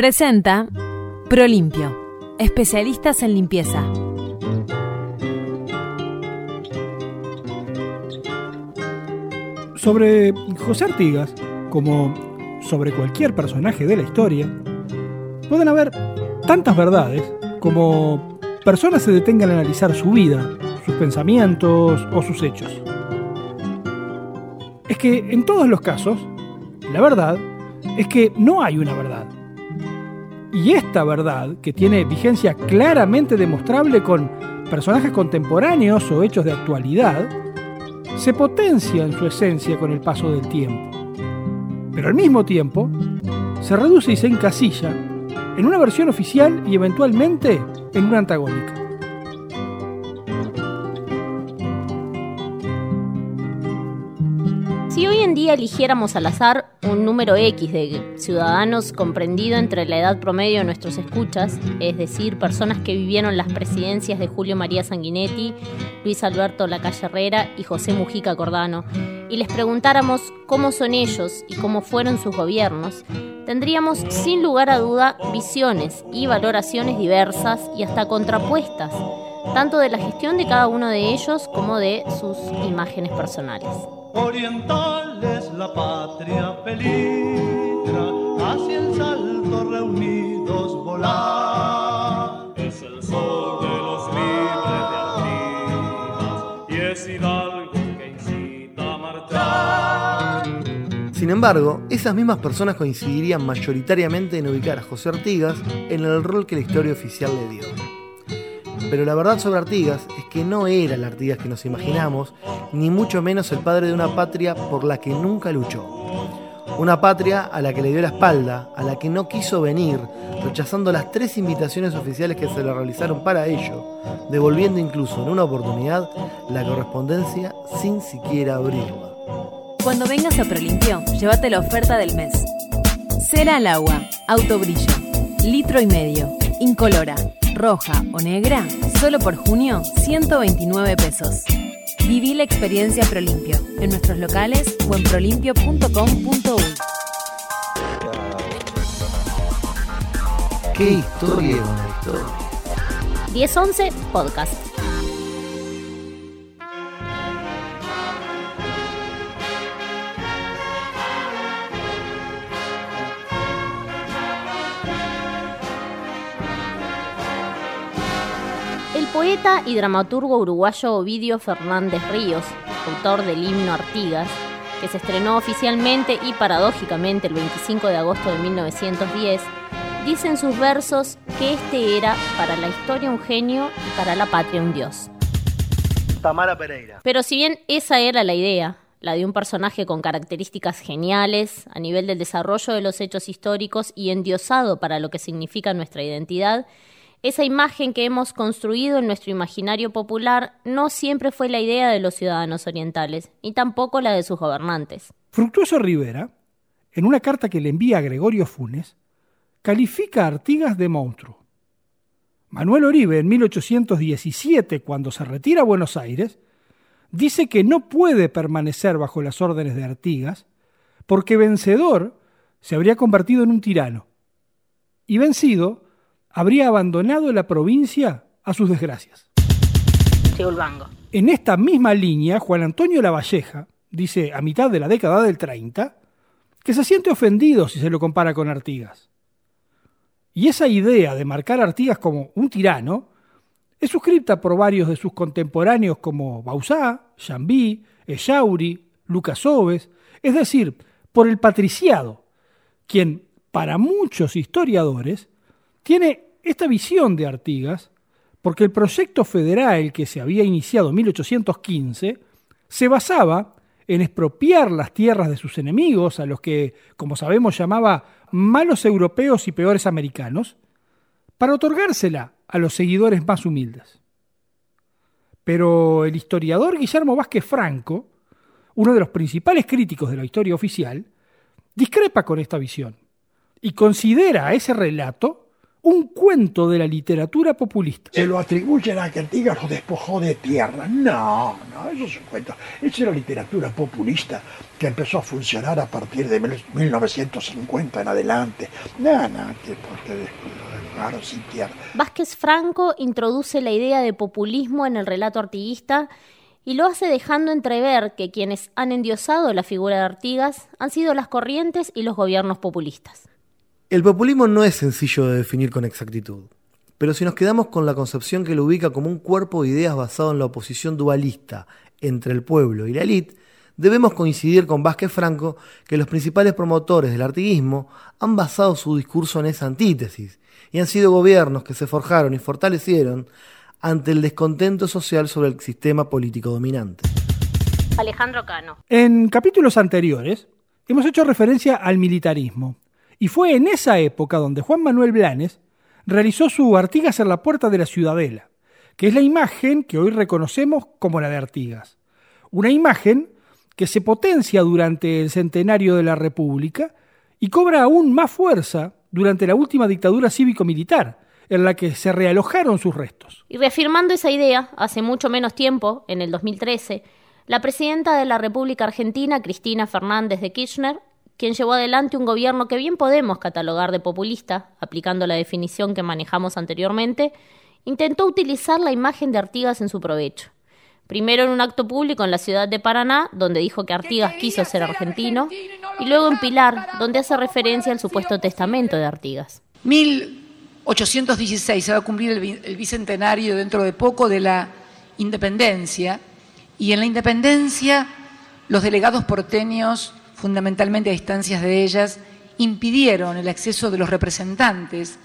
Presenta Prolimpio, especialistas en limpieza. Sobre José Artigas, como sobre cualquier personaje de la historia, pueden haber tantas verdades como personas se detengan a analizar su vida, sus pensamientos o sus hechos. Es que en todos los casos, la verdad es que no hay una verdad. Y esta verdad, que tiene vigencia claramente demostrable con personajes contemporáneos o hechos de actualidad, se potencia en su esencia con el paso del tiempo. Pero al mismo tiempo, se reduce y se encasilla en una versión oficial y eventualmente en una antagónica. Si hoy en día eligiéramos al azar un número X de ciudadanos comprendido entre la edad promedio de nuestros escuchas, es decir, personas que vivieron las presidencias de Julio María Sanguinetti, Luis Alberto Lacalle Herrera y José Mujica Cordano, y les preguntáramos cómo son ellos y cómo fueron sus gobiernos, tendríamos sin lugar a duda visiones y valoraciones diversas y hasta contrapuestas, tanto de la gestión de cada uno de ellos como de sus imágenes personales orientales la patria peligra, hacia el salto reunidos volar. Es el sol de los libres de Artigas y es Hidalgo que incita a marchar. Sin embargo, esas mismas personas coincidirían mayoritariamente en ubicar a José Artigas en el rol que la historia oficial le dio. Pero la verdad sobre Artigas es que no era el Artigas que nos imaginamos, ni mucho menos el padre de una patria por la que nunca luchó. Una patria a la que le dio la espalda, a la que no quiso venir, rechazando las tres invitaciones oficiales que se le realizaron para ello, devolviendo incluso en una oportunidad la correspondencia sin siquiera abrirla. Cuando vengas a Prolimpio, llévate la oferta del mes. Cera al agua, autobrillo, litro y medio, incolora, roja o negra, solo por junio, 129 pesos. Viví la experiencia Prolimpio en nuestros locales o en prolimpio.com.uy. ¿Qué historia es una historia? 1011 Podcast. Poeta y dramaturgo uruguayo Ovidio Fernández Ríos, autor del himno Artigas, que se estrenó oficialmente y paradójicamente el 25 de agosto de 1910, dice en sus versos que este era para la historia un genio y para la patria un dios. Tamara Pereira. Pero si bien esa era la idea, la de un personaje con características geniales a nivel del desarrollo de los hechos históricos y endiosado para lo que significa nuestra identidad, esa imagen que hemos construido en nuestro imaginario popular no siempre fue la idea de los ciudadanos orientales, ni tampoco la de sus gobernantes. Fructuoso Rivera, en una carta que le envía a Gregorio Funes, califica a Artigas de monstruo. Manuel Oribe, en 1817, cuando se retira a Buenos Aires, dice que no puede permanecer bajo las órdenes de Artigas porque vencedor se habría convertido en un tirano y vencido habría abandonado la provincia a sus desgracias. En esta misma línea, Juan Antonio Lavalleja dice a mitad de la década del 30 que se siente ofendido si se lo compara con Artigas. Y esa idea de marcar a Artigas como un tirano es suscripta por varios de sus contemporáneos como Bausá, Jambí, Echauri, Lucas Oves, es decir, por el patriciado, quien para muchos historiadores tiene esta visión de Artigas porque el proyecto federal que se había iniciado en 1815 se basaba en expropiar las tierras de sus enemigos, a los que, como sabemos, llamaba malos europeos y peores americanos, para otorgársela a los seguidores más humildes. Pero el historiador Guillermo Vázquez Franco, uno de los principales críticos de la historia oficial, discrepa con esta visión y considera ese relato un cuento de la literatura populista. Se lo atribuyen a que Artigas lo despojó de tierra. No, no, eso es un cuento. Esa era literatura populista que empezó a funcionar a partir de 1950 en adelante. No, no, que porque claro, sin tierra. Vázquez Franco introduce la idea de populismo en el relato artiguista y lo hace dejando entrever que quienes han endiosado la figura de Artigas han sido las corrientes y los gobiernos populistas. El populismo no es sencillo de definir con exactitud, pero si nos quedamos con la concepción que lo ubica como un cuerpo de ideas basado en la oposición dualista entre el pueblo y la élite, debemos coincidir con Vázquez Franco que los principales promotores del artiguismo han basado su discurso en esa antítesis y han sido gobiernos que se forjaron y fortalecieron ante el descontento social sobre el sistema político dominante. Alejandro Cano. En capítulos anteriores hemos hecho referencia al militarismo, y fue en esa época donde Juan Manuel Blanes realizó su Artigas en la puerta de la Ciudadela, que es la imagen que hoy reconocemos como la de Artigas. Una imagen que se potencia durante el centenario de la República y cobra aún más fuerza durante la última dictadura cívico-militar, en la que se realojaron sus restos. Y reafirmando esa idea, hace mucho menos tiempo, en el 2013, la presidenta de la República Argentina, Cristina Fernández de Kirchner, quien llevó adelante un gobierno que bien podemos catalogar de populista, aplicando la definición que manejamos anteriormente, intentó utilizar la imagen de Artigas en su provecho. Primero en un acto público en la ciudad de Paraná, donde dijo que Artigas quiso ser argentino, y luego en Pilar, donde hace referencia al supuesto testamento de Artigas. 1816 se va a cumplir el, bicentenario dentro de poco de la independencia, y en la independencia los delegados porteños, fundamentalmente a instancias de ellas, impidieron el acceso de los representantes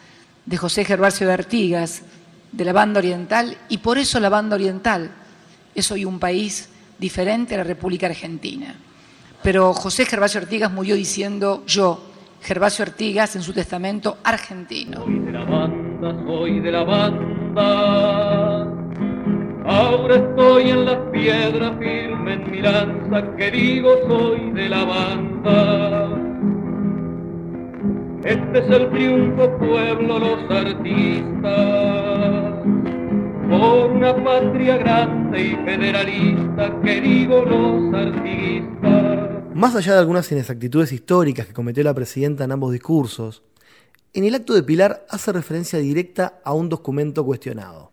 de José Gervasio de Artigas, de la banda oriental, y por eso la banda oriental es hoy un país diferente a la República Argentina. Pero José Gervasio Artigas murió diciendo yo, Gervasio Artigas, en su testamento argentino. Soy de la banda, soy de la banda. Ahora estoy en las piedras firme en mi lanza, que digo soy de la banda. Este es el triunfo, pueblo, los artistas por una patria grande y federalista que digo los artiguistas. Más allá de algunas inexactitudes históricas que cometió la presidenta en ambos discursos, en el acto de Pilar hace referencia directa a un documento cuestionado,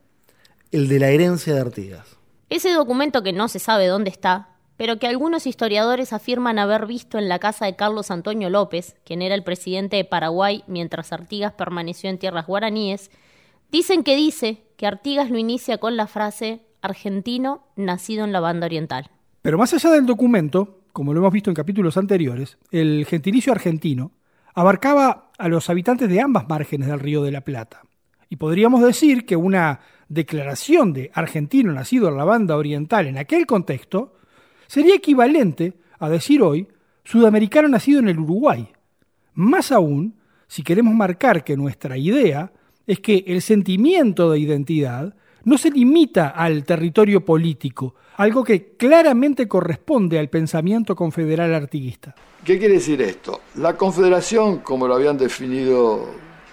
el de la herencia de Artigas. Ese documento que no se sabe dónde está, pero que algunos historiadores afirman haber visto en la casa de Carlos Antonio López, quien era el presidente de Paraguay mientras Artigas permaneció en tierras guaraníes, dicen que dice que Artigas lo inicia con la frase argentino nacido en la banda oriental. Pero más allá del documento, como lo hemos visto en capítulos anteriores, el gentilicio argentino abarcaba a los habitantes de ambas márgenes del río de la Plata. Y podríamos decir que una declaración de argentino nacido en la banda oriental en aquel contexto sería equivalente a decir hoy sudamericano nacido en el Uruguay. Más aún, si queremos marcar que nuestra idea es que el sentimiento de identidad no se limita al territorio político, algo que claramente corresponde al pensamiento confederal artiguista. ¿Qué quiere decir esto? La confederación, como lo habían definido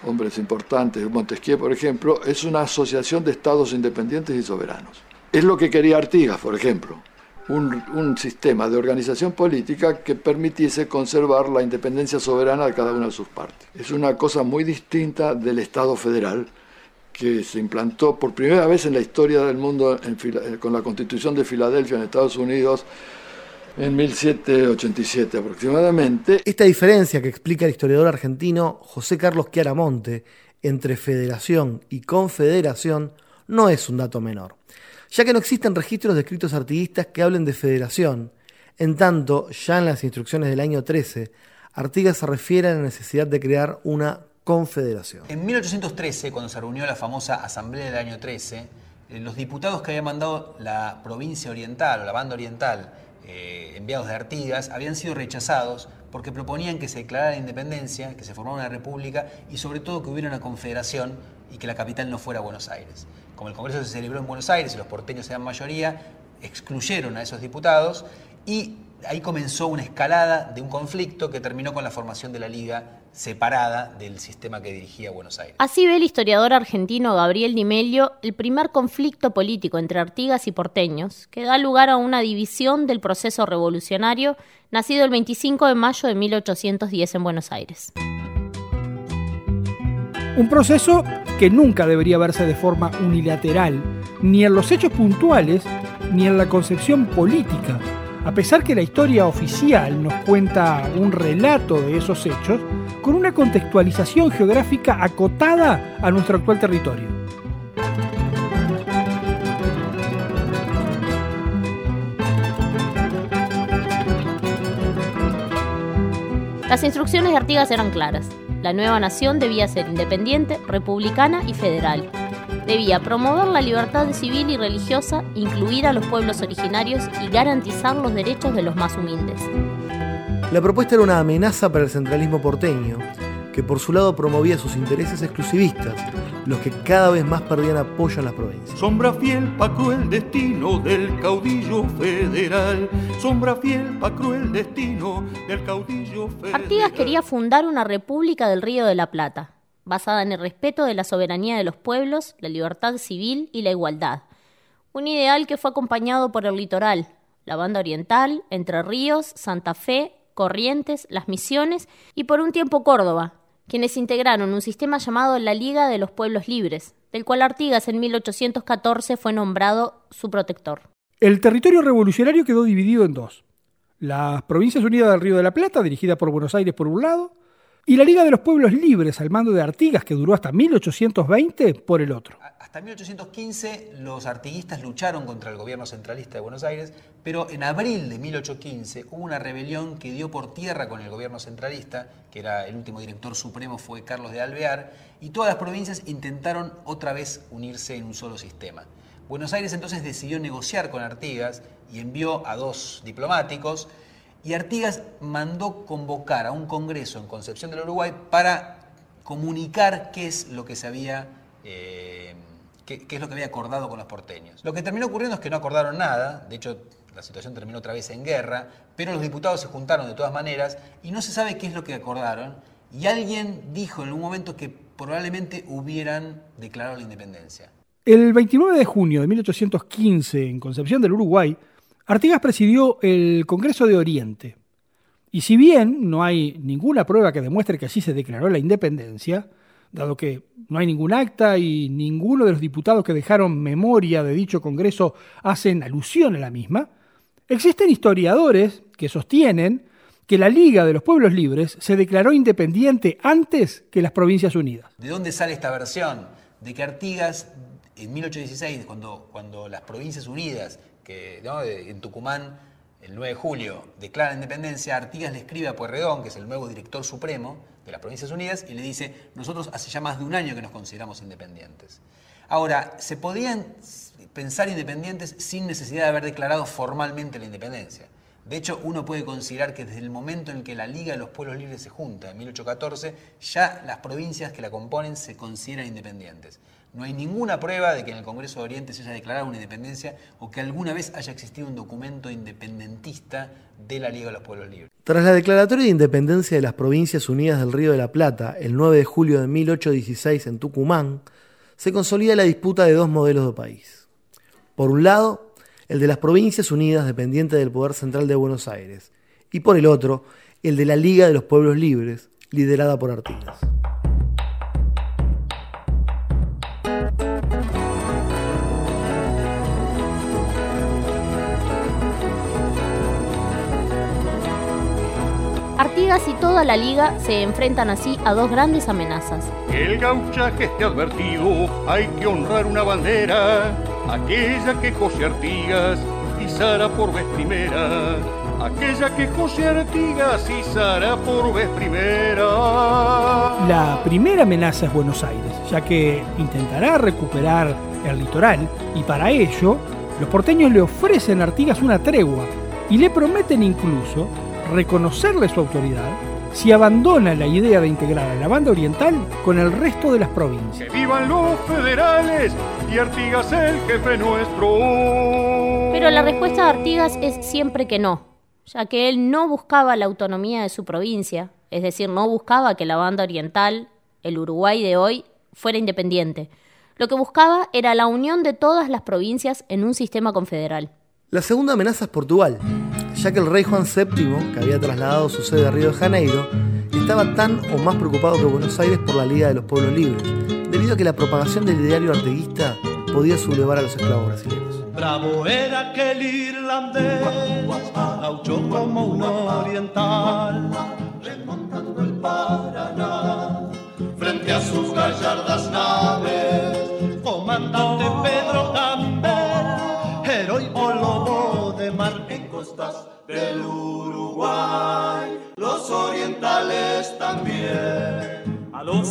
hombres importantes, Montesquieu por ejemplo, es una asociación de estados independientes y soberanos. Es lo que quería Artigas, por ejemplo un, sistema de organización política que permitiese conservar la independencia soberana de cada una de sus partes. Es una cosa muy distinta del Estado federal que se implantó por primera vez en la historia del mundo con la Constitución de Filadelfia en Estados Unidos en 1787 aproximadamente. Esta diferencia que explica el historiador argentino José Carlos Chiaramonte entre federación y confederación no es un dato menor ya que no existen registros de escritos artiguistas que hablen de federación, en tanto, ya en las instrucciones del año 13, Artigas se refiere a la necesidad de crear una confederación. En 1813, cuando se reunió la famosa Asamblea del año 13, eh, los diputados que había mandado la provincia oriental o la banda oriental, eh, enviados de Artigas, habían sido rechazados porque proponían que se declarara la independencia, que se formara una república y sobre todo que hubiera una confederación y que la capital no fuera Buenos Aires. Como el Congreso se celebró en Buenos Aires y los porteños eran mayoría, excluyeron a esos diputados y ahí comenzó una escalada de un conflicto que terminó con la formación de la Liga separada del sistema que dirigía Buenos Aires. Así ve el historiador argentino Gabriel Di Meglio el primer conflicto político entre Artigas y porteños, que da lugar a una división del proceso revolucionario nacido el 25 de mayo de 1810 en Buenos Aires. Un proceso que nunca debería verse de forma unilateral, ni en los hechos puntuales, ni en la concepción política. A pesar que la historia oficial nos cuenta un relato de esos hechos, con una contextualización geográfica acotada a nuestro actual territorio. Las instrucciones de Artigas eran claras. La nueva nación debía ser independiente, republicana y federal. Debía promover la libertad civil y religiosa, incluir a los pueblos originarios y garantizar los derechos de los más humildes. La propuesta era una amenaza para el centralismo porteño, que por su lado promovía sus intereses exclusivistas, los que cada vez más perdían apoyo en las provincias. Sombra fiel pa' cruel destino del caudillo federal. Sombra fiel pa' cruel destino del caudillo federal. Artigas quería fundar una república del Río de la Plata, basada en el respeto de la soberanía de los pueblos, la libertad civil y la igualdad. Un ideal que fue acompañado por el litoral, la banda oriental, Entre Ríos, Santa Fe, Corrientes, Las Misiones y por un tiempo Córdoba, quienes integraron un sistema llamado la Liga de los Pueblos Libres, del cual Artigas en 1814 fue nombrado su protector. El territorio revolucionario quedó dividido en dos. Las Provincias Unidas del Río de la Plata, dirigida por Buenos Aires por un lado, y la Liga de los Pueblos Libres, al mando de Artigas, que duró hasta 1820, por el otro. Hasta 1815 los artiguistas lucharon contra el gobierno centralista de Buenos Aires, pero en abril de 1815 hubo una rebelión que dio por tierra con el gobierno centralista, que era el último director supremo fue Carlos de Alvear, y todas las provincias intentaron otra vez unirse en un solo sistema. Buenos Aires entonces decidió negociar con Artigas y envió a dos diplomáticos, y Artigas mandó convocar a un congreso en Concepción del Uruguay para comunicar qué es lo que se había... eh, qué, es lo que había acordado con los porteños. Lo que terminó ocurriendo es que no acordaron nada, de hecho la situación terminó otra vez en guerra, pero los diputados se juntaron de todas maneras y no se sabe qué es lo que acordaron. Y alguien dijo en un momento que probablemente hubieran declarado la independencia. El 29 de junio de 1815, en Concepción del Uruguay, Artigas presidió el Congreso de Oriente. Y si bien no hay ninguna prueba que demuestre que así se declaró la independencia, dado que no hay ningún acta y ninguno de los diputados que dejaron memoria de dicho Congreso hacen alusión a la misma, existen historiadores que sostienen que la Liga de los Pueblos Libres se declaró independiente antes que las Provincias Unidas. ¿De dónde sale esta versión? De que Artigas, en 1816, cuando, cuando las Provincias Unidas, que en Tucumán, el 9 de julio, declaran independencia, Artigas le escribe a Pueyrredón, que es el nuevo director supremo de las Provincias Unidas, y le dice, nosotros hace ya más de un año que nos consideramos independientes. Ahora, se podían pensar independientes sin necesidad de haber declarado formalmente la independencia. De hecho, uno puede considerar que desde el momento en que la Liga de los Pueblos Libres se junta, en 1814, ya las provincias que la componen se consideran independientes. No hay ninguna prueba de que en el Congreso de Oriente se haya declarado una independencia o que alguna vez haya existido un documento independentista de la Liga de los Pueblos Libres. Tras la declaratoria de independencia de las Provincias Unidas del Río de la Plata, el 9 de julio de 1816 en Tucumán, se consolida la disputa de dos modelos de país. Por un lado, el de las Provincias Unidas dependiente del Poder Central de Buenos Aires, y por el otro, el de la Liga de los Pueblos Libres, liderada por Artigas. Artigas y toda la liga se enfrentan así a dos grandes amenazas. El gauchaje esté advertido, hay que honrar una bandera, aquella que José Artigas izara por vez primera, aquella que José Artigas izara por vez primera. La primera amenaza es Buenos Aires, ya que intentará recuperar el litoral y para ello los porteños le ofrecen a Artigas una tregua y le prometen incluso reconocerle su autoridad si abandona la idea de integrar a la banda oriental con el resto de las provincias. Que vivan los federales y Artigas el jefe nuestro. Pero la respuesta de Artigas es siempre que no, ya que él no buscaba la autonomía de su provincia, es decir, no buscaba que la banda oriental, el Uruguay de hoy, fuera independiente. Lo que buscaba era la unión de todas las provincias en un sistema confederal. La segunda amenaza es Portugal, ya que el rey Juan VII, que había trasladado su sede a Río de Janeiro, estaba tan o más preocupado que Buenos Aires por la Liga de los Pueblos Libres, debido a que la propagación del ideario arteguista podía sublevar a los esclavos brasileños. Bravo era aquel irlandés, gaucho como un oriental, el Paraná, frente a sus gallardas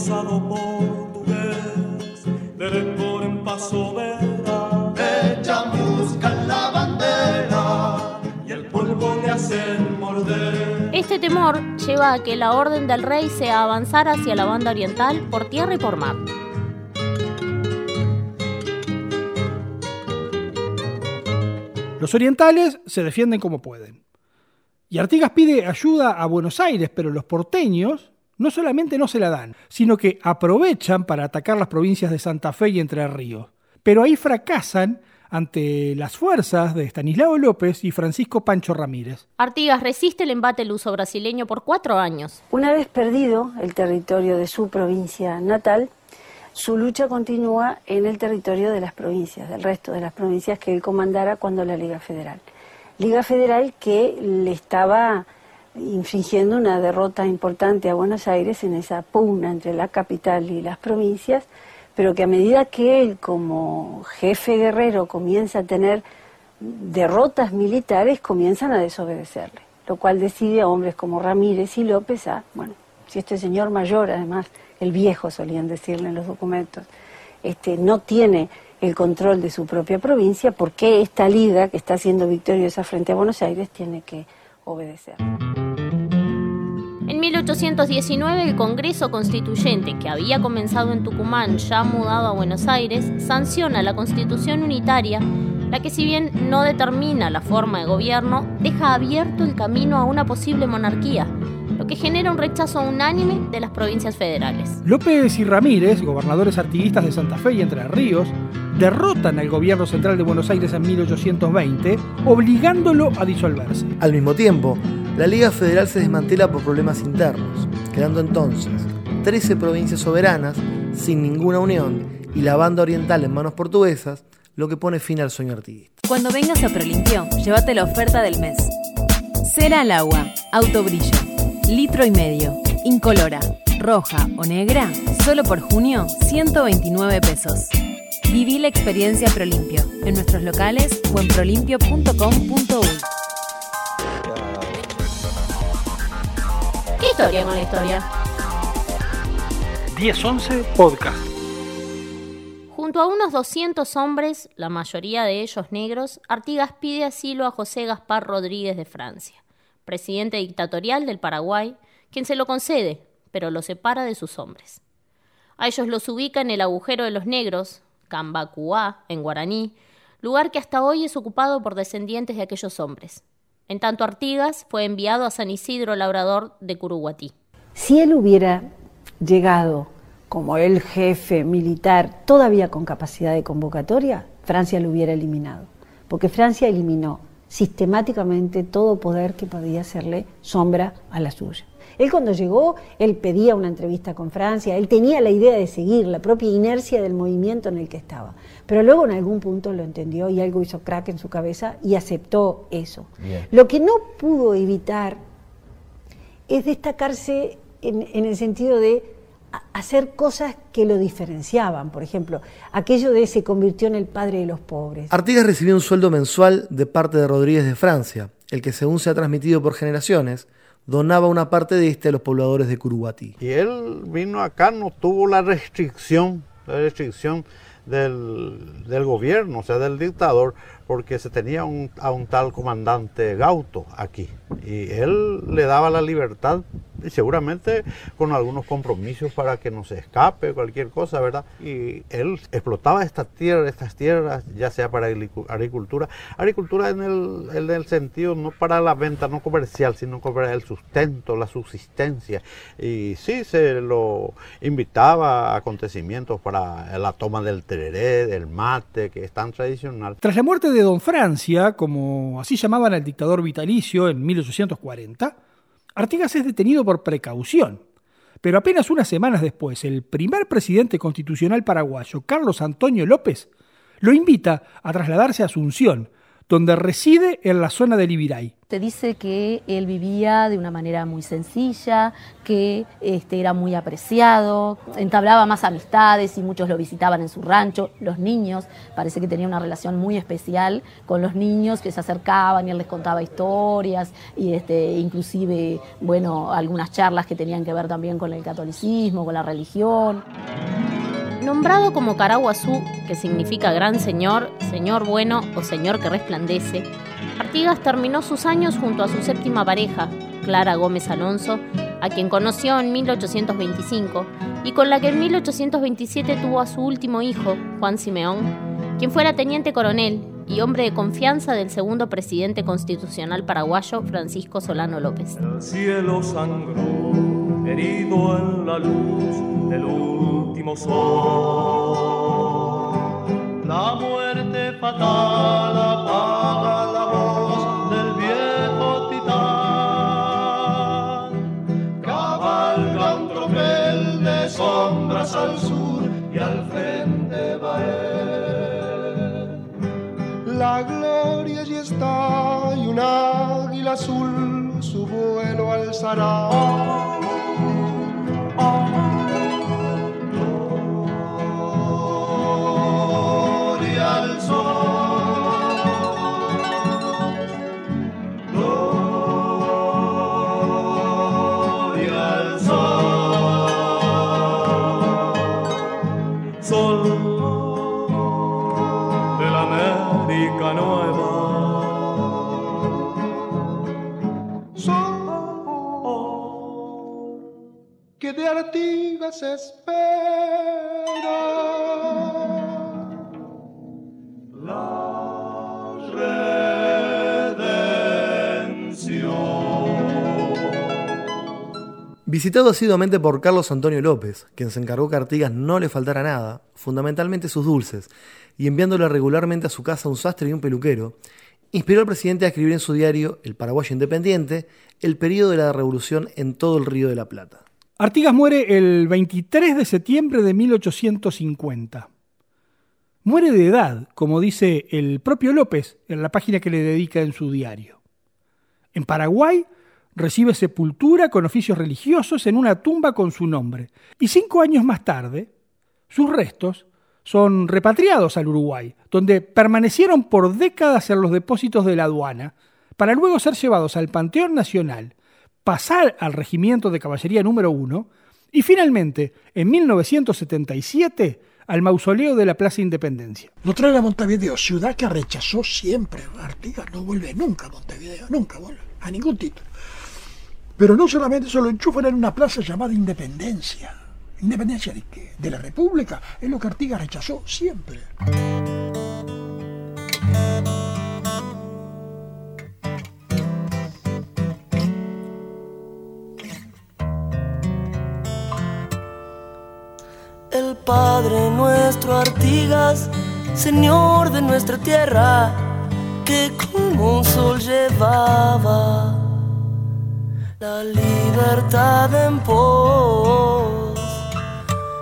Al osado portugués, director en paso vera, echan buscan la bandera y el polvo le hacen morder. Este temor lleva a que la orden del rey sea avanzar hacia la banda oriental por tierra y por mar. Los orientales se defienden como pueden. Y Artigas pide ayuda a Buenos Aires, pero los porteños no solamente no se la dan, sino que aprovechan para atacar las provincias de Santa Fe y Entre Ríos. Pero ahí fracasan ante las fuerzas de Estanislao López y Francisco Pancho Ramírez. Artigas resiste el embate luso brasileño por cuatro años. Una vez perdido el territorio de su provincia natal, su lucha continúa en el territorio de las provincias, del resto de las provincias que él comandara cuando la Liga Federal. Liga Federal que le estaba infringiendo una derrota importante a Buenos Aires en esa pugna entre la capital y las provincias, pero que a medida que él como jefe guerrero comienza a tener derrotas militares, comienzan a desobedecerle, lo cual decide a hombres como Ramírez y López a, bueno, si este señor mayor, además, el viejo solían decirle en los documentos, este, no tiene el control de su propia provincia, ¿por qué esta liga que está siendo victoriosa frente a Buenos Aires tiene que obedecer? En 1819 el Congreso Constituyente, que había comenzado en Tucumán, ya mudado a Buenos Aires, sanciona la Constitución Unitaria, la que si bien no determina la forma de gobierno, deja abierto el camino a una posible monarquía, lo que genera un rechazo unánime de las provincias federales. López y Ramírez, gobernadores artiguistas de Santa Fe y Entre Ríos, derrotan al gobierno central de Buenos Aires en 1820, obligándolo a disolverse. Al mismo tiempo, la Liga Federal se desmantela por problemas internos, quedando entonces 13 provincias soberanas sin ninguna unión y la banda oriental en manos portuguesas, lo que pone fin al sueño artiguista. Cuando vengas a Prolimpio, llévate la oferta del mes. Cera al agua, autobrillo, litro y medio, incolora, roja o negra, solo por junio, 129 pesos. Viví la experiencia Prolimpio en nuestros locales o en prolimpio.com.uy. historia con la historia? 1011 Podcast. Junto a unos 200 hombres, la mayoría de ellos negros, Artigas pide asilo a José Gaspar Rodríguez de Francia, presidente dictatorial del Paraguay, quien se lo concede, pero lo separa de sus hombres. A ellos los ubica en el agujero de los negros, Cambacuá, en guaraní, lugar que hasta hoy es ocupado por descendientes de aquellos hombres. En tanto, Artigas fue enviado a San Isidro Labrador de Curuguatí. Si él hubiera llegado como el jefe militar, todavía con capacidad de convocatoria, Francia lo hubiera eliminado. Porque Francia eliminó sistemáticamente todo poder que podía hacerle sombra a la suya. Él cuando llegó, él pedía una entrevista con Francia, él tenía la idea de seguir la propia inercia del movimiento en el que estaba. Pero luego en algún punto lo entendió y algo hizo crack en su cabeza y aceptó eso. Bien. Lo que no pudo evitar es destacarse en, en el sentido de hacer cosas que lo diferenciaban. Por ejemplo, aquello de se convirtió en el padre de los pobres. Artigas recibió un sueldo mensual de parte de Rodríguez de Francia, el que según se ha transmitido por generaciones, donaba una parte de este a los pobladores de Curuguatí. Y él vino acá, no tuvo la restricción, la restricción del, del gobierno, o sea, del dictador, porque se tenía a un tal comandante Gauto aquí y él le daba la libertad y seguramente con algunos compromisos para que no se escape cualquier cosa, ¿verdad? Y él explotaba estas tierras, estas tierras, ya sea para agricultura, agricultura en el, en el sentido no para la venta, no comercial, sino para el sustento, la subsistencia. Y sí se lo invitaba a acontecimientos para la toma del tereré, del mate, que es tan tradicional. Tras la muerte Don Francia, como así llamaban al dictador vitalicio en 1840, Artigas es detenido por precaución. Pero apenas unas semanas después, el primer presidente constitucional paraguayo, Carlos Antonio López, lo invita a trasladarse a Asunción, donde reside en la zona del Ibiray. Te dice que él vivía de una manera muy sencilla, que este, era muy apreciado, entablaba más amistades y muchos lo visitaban en su rancho. Los niños, parece que tenía una relación muy especial con los niños que se acercaban y él les contaba historias y este, inclusive, bueno, algunas charlas que tenían que ver también con el catolicismo, con la religión. Nombrado como Caraguazú, que significa gran señor, señor bueno o señor que resplandece, Artigas terminó sus años junto a su séptima pareja, Clara Gómez Alonso, a quien conoció en 1825 y con la que en 1827 tuvo a su último hijo, Juan Simeón, quien fuera teniente coronel y hombre de confianza del segundo presidente constitucional paraguayo, Francisco Solano López. El cielo sangró, herido en la luz último sol. La muerte fatal apaga la voz del viejo titán. Cabalga un tropel de sombras al sur y al frente va él. La gloria allí está y un águila azul su vuelo alzará. Visitado asiduamente por Carlos Antonio López, quien se encargó que a Artigas no le faltara nada, fundamentalmente sus dulces, y enviándole regularmente a su casa un sastre y un peluquero, inspiró al presidente a escribir en su diario, El Paraguayo Independiente, el periodo de la revolución en todo el Río de la Plata. Artigas muere el 23 de septiembre de 1850. Muere de edad, como dice el propio López en la página que le dedica en su diario. En Paraguay recibe sepultura con oficios religiosos en una tumba con su nombre. Y cinco años más tarde, sus restos son repatriados al Uruguay, donde permanecieron por décadas en los depósitos de la aduana, para luego ser llevados al Panteón Nacional, pasar al Regimiento de Caballería número 1 y finalmente, en 1977, al mausoleo de la Plaza Independencia. Lo traen a Montevideo, ciudad que rechazó siempre. Artigas no vuelve nunca a Montevideo, nunca vuelve, a ningún título. Pero no solamente eso, lo enchufan en una plaza llamada Independencia. ¿Independencia de qué? De la República. Es lo que Artigas rechazó siempre. Padre nuestro Artigas, Señor de nuestra tierra, que como un sol llevaba la libertad en pos.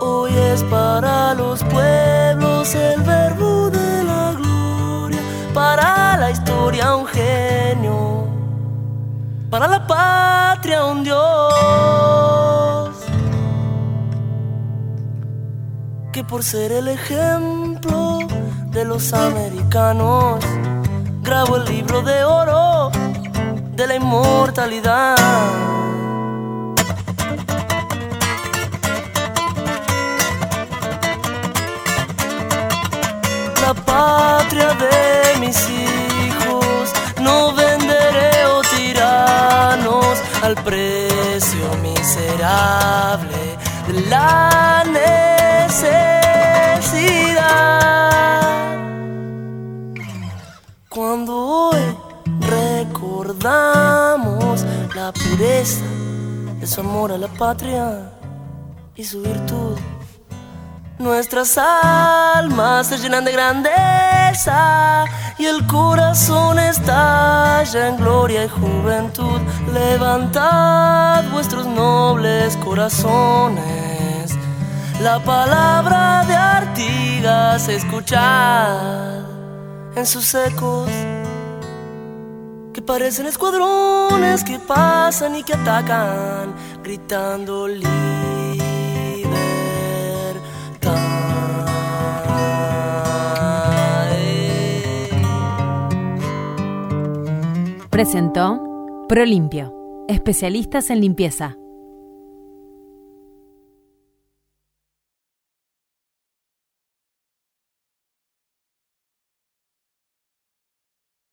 Hoy es para los pueblos el verbo de la gloria, para la historia un genio, para la patria un Dios. que por ser el ejemplo de los americanos, grabo el libro de oro de la inmortalidad. la patria de mis hijos. No venderé o oh, tiranos al precio miserable de la cuando hoy recordamos la pureza de su amor a la patria y su virtud. Nuestras almas se llenan de grandeza y el corazón estalla en gloria y juventud. Levantad vuestros nobles corazones, la palabra de Artigas escuchad en sus ecos que parecen escuadrones que pasan y que atacan, gritando Presentó Prolimpio, especialistas en limpieza